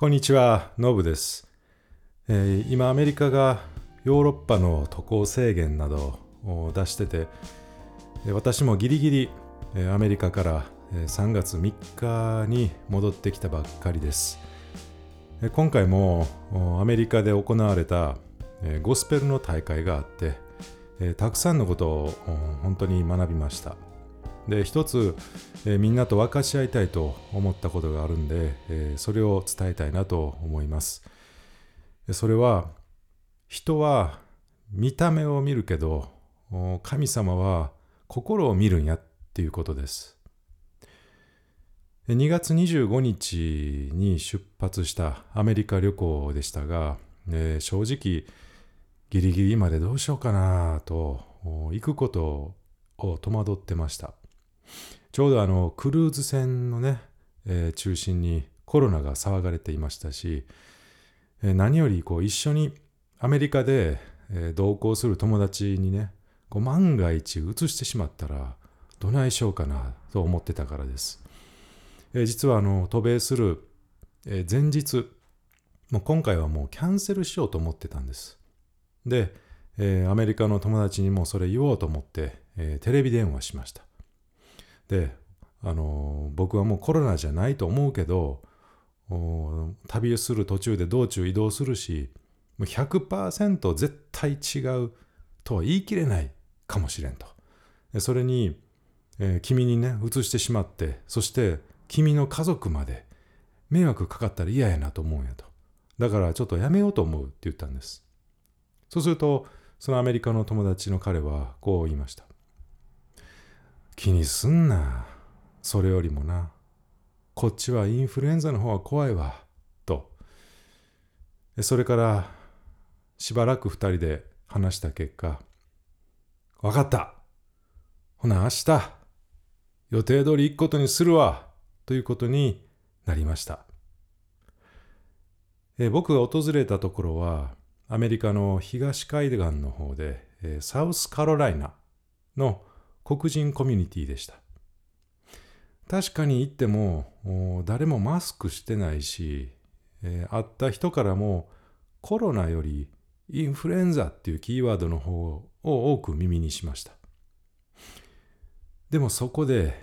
こんにちは、ノブです、えー今アメリカがヨーロッパの渡航制限などを出してて、私もギリギリ、えアメリカから、3月3日に戻ってきたばっかりです。今回もアメリカで行われた、ゴスペルの大会があって、たくさんのことを本当に学びました。で一つ、えーみんなと分かち合いたいと思ったことがあるんで、えーそれを伝えたいなと思います。それは人は見た目を見るけど神様は心を見るんやっていうことです。2月25日に出発したアメリカ旅行でしたが、えー正直ギリギリまでどうしようかなと行くことを戸惑ってました。ちょうどあのクルーズ船のね、えー中心にコロナが騒がれていましたし、えー何よりこう一緒にアメリカで、えー同行する友達にねこう万が一移してしまったらどないしようかなと思ってたからです。えー実はあの渡米する、えー前日もう今回はもうキャンセルしようと思ってたんです。で、えーアメリカの友達にもそれ言おうと思って、えーテレビ電話しました。で、あの僕はもうコロナじゃないと思うけど、旅する途中で道中移動するし、もう100%絶対違うとは言い切れないかもしれんと。でそれに、えー君にね、移してしまって、そして君の家族まで迷惑かかったら嫌やなと思うんやと。だからちょっとやめようと思うって言ったんです。そうすると、そのアメリカの友達の彼はこう言いました。気にすんな。それよりもな。こっちはインフルエンザの方が怖いわ。と。それからしばらく二人で話した結果、わかった。ほな明日、予定通り行くことにするわ。ということになりました。え僕が訪れたところは、アメリカの東海岸の方で、えサウスカロライナの黒人コミュニティでした。確かに行っても誰もマスクしてないし、えー会った人からもコロナよりインフルエンザっていうキーワードの方を多く耳にしました。でもそこで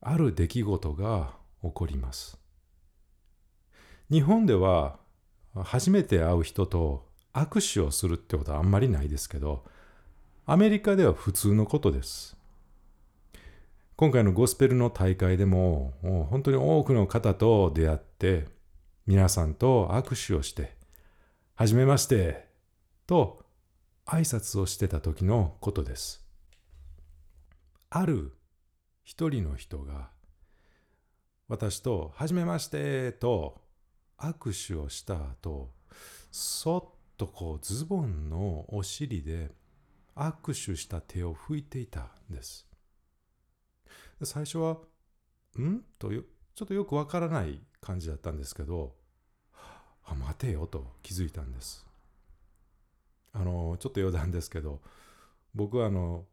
ある出来事が起こります。日本では初めて会う人と握手をするってことはあんまりないですけど、アメリカでは普通のことです。今回のゴスペルの大会でも本当に多くの方と出会って皆さんと握手をして「はじめまして」と挨拶をしてた時のことです。ある一人の人が私と「はじめまして」と握手をした後そっとこうズボンのお尻で握手した手を拭いていたんです。最初は「ん?」とよちょっとよくわからない感じだったんですけど「あ待てよ」と気づいたんです。あのちょっと余談ですけど僕はあの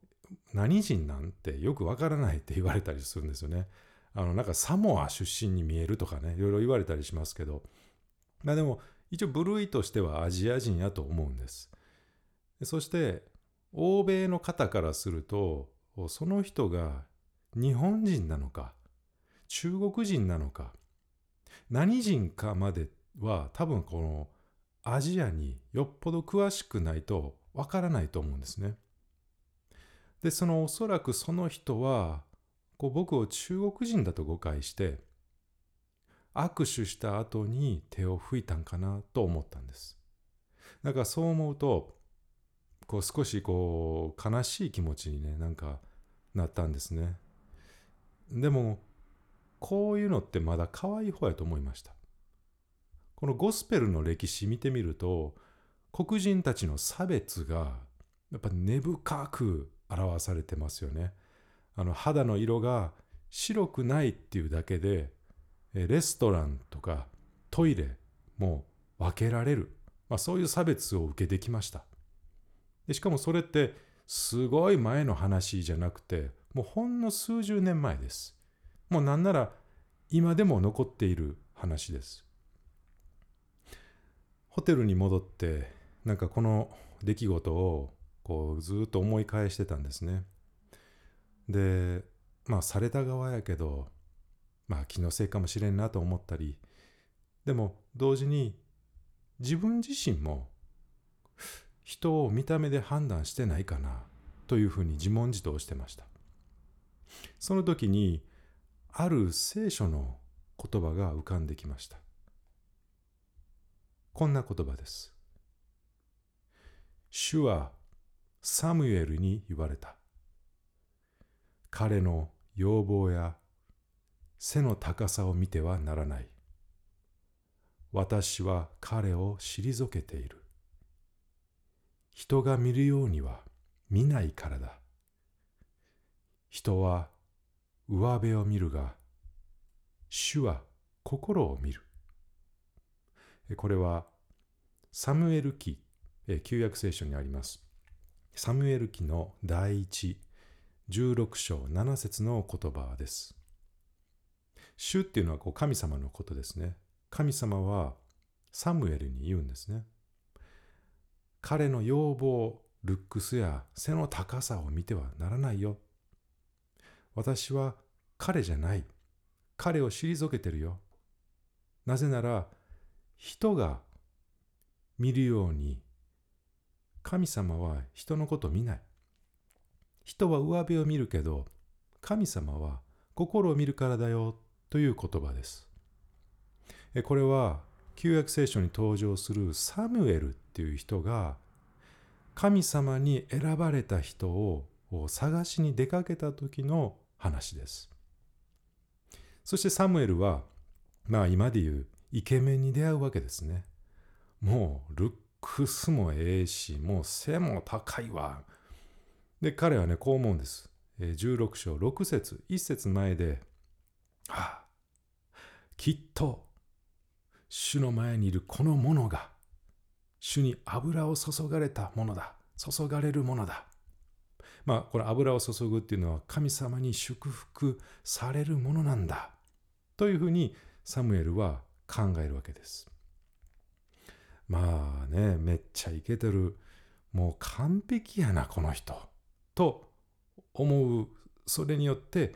何人なんてよくわからないって言われたりするんですよね。あのなんかサモア出身に見えるとかねいろいろ言われたりしますけどまあでも一応部類としてはアジア人やと思うんです。そして欧米の方からするとその人が日本人なのか中国人なのか何人かまでは多分このアジアによっぽど詳しくないとわからないと思うんですね。でそのおそらくその人はこう僕を中国人だと誤解して握手した後に手を拭いたんかなと思ったんです。だからそう思うとこう少しこう悲しい気持ちにねなんかなったんですね。でもこういうのってまだ可愛い方やと思いました。このゴスペルの歴史見てみると黒人たちの差別がやっぱ根深く表されてますよね。あの肌の色が白くないっていうだけでレストランとかトイレも分けられる、まあ、そういう差別を受けてきましたでしかもそれってすごい前の話じゃなくてもうほんの数十年前ですもうなんなら今でも残っている話ですホテルに戻ってなんかこの出来事をこうずっと思い返してたんですね。でまあされた側やけどまあ気のせいかもしれんなと思ったりでも同時に自分自身も人を見た目で判断してないかなというふうに自問自答してました。その時にある聖書の言葉が浮かんできました。こんな言葉です。主はサムエルに言われた。彼の要望や背の高さを見てはならない。私は彼を退けている。人が見るようには見ないからだ。人は上辺を見るが、主は心を見る。これはサムエル記、旧約聖書にあります。サムエル記の第一16章7節の言葉です。主っていうのはこう神様のことですね。神様はサムエルに言うんですね。彼の要望、ルックスや背の高さを見てはならないよ。私は彼じゃない。彼を退けてるよ。なぜなら、人が見るように、神様は人のこと見ない。人は上辺を見るけど、神様は心を見るからだよという言葉です。これは旧約聖書に登場するサムエルっていう人が神様に選ばれた人を探しに出かけた時の話です。そしてサムエルは、まあ今で言うイケメンに出会うわけですね。もうルックスもええし、もう背も高いわ。で、彼はね、こう思うんです。16章6節1節前で、はあ、きっと主の前にいるこのものが主に油を注がれたものだ。注がれるものだ。まあ、これ油を注ぐっていうのは神様に祝福されるものなんだ。というふうにサムエルは考えるわけです。まあね、めっちゃイケてる。もう完璧やな、この人。と思う。それによって、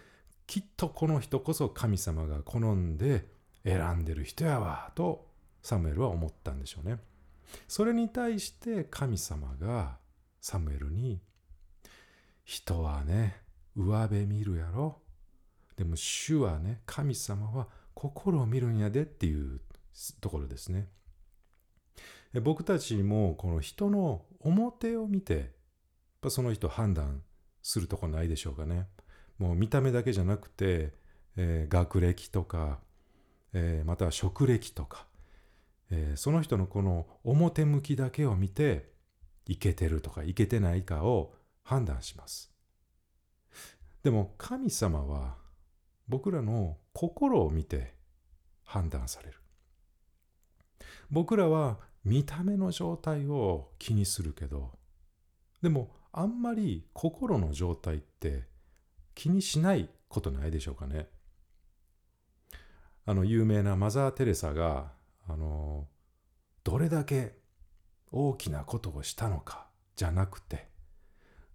きっとこの人こそ神様が好んで選んでる人やわ、とサムエルは思ったんでしょうね。それに対して神様がサムエルに、人はね、上辺見るやろ？でも主はね、神様は心を見るんやでっていうところですね。僕たちもこの人の表を見て、やっぱその人判断するとこないでしょうかね。もう見た目だけじゃなくて、えー、学歴とか、えー、または職歴とか、えー、その人のこの表向きだけを見て、いけてるとかいけてないかを判断します。でも神様は僕らの心を見て判断される。僕らは見た目の状態を気にするけど、でもあんまり心の状態って気にしないことないでしょうかね。あの有名なマザー・テレサがあのどれだけ大きなことをしたのかじゃなくて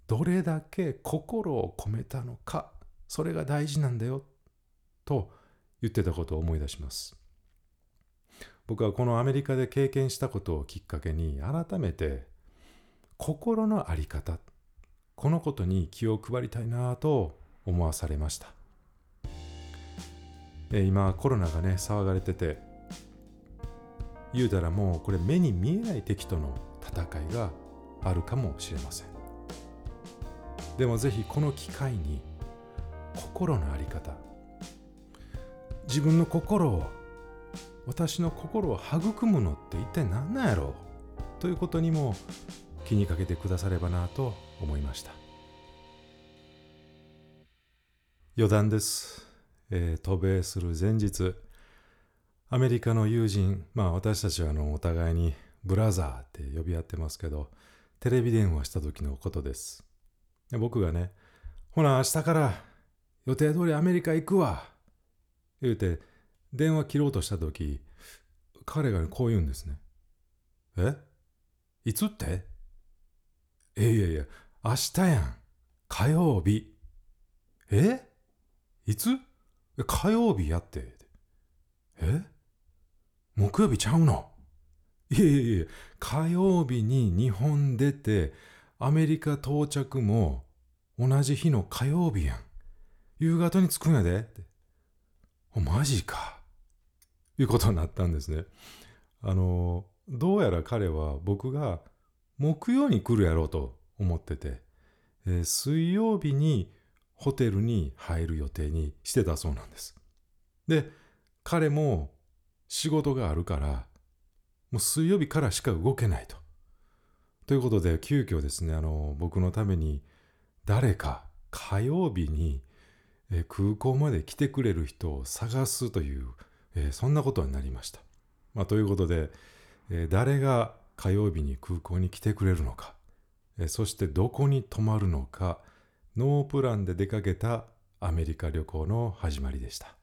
どれだけ心を込めたのかそれが大事なんだよと言ってたことを思い出します。僕はこのアメリカで経験したことをきっかけに改めて心の在り方このことに気を配りたいなと思わされました。今コロナがね騒がれてて言うたらもうこれ目に見えない敵との戦いがあるかもしれません。でもぜひこの機会に心の在り方自分の心を私の心を育むのって一体何なんやろうということにも気にかけてくださればなと思いました余談です、えー、渡米する前日アメリカの友人、まあ私たちはあのお互いにブラザーって呼び合ってますけど、テレビ電話した時のことです。で僕がね、ほな明日から予定通りアメリカ行くわ言うて電話切ろうとした時、彼がこう言うんですね。え？いつって？いやいやいや、明日やん。火曜日。え？いつ？火曜日やって。え？木曜日ちゃうの？いやいやいや、火曜日に日本出て、アメリカ到着も同じ日の火曜日やん。夕方に着くんやで。って。マジか。いうことになったんですね。あの、どうやら彼は僕が木曜に来るやろうと思ってて、えー、水曜日にホテルに入る予定にしてたそうなんです。で、彼も仕事があるから、もう水曜日からしか動けないと。ということで、急遽ですね、あの、僕のために誰か火曜日に、え空港まで来てくれる人を探すという、え、そんなことになりました。まあ、ということで、え、誰が火曜日に空港に来てくれるのか、え、そしてどこに泊まるのか、ノープランで出かけたアメリカ旅行の始まりでした。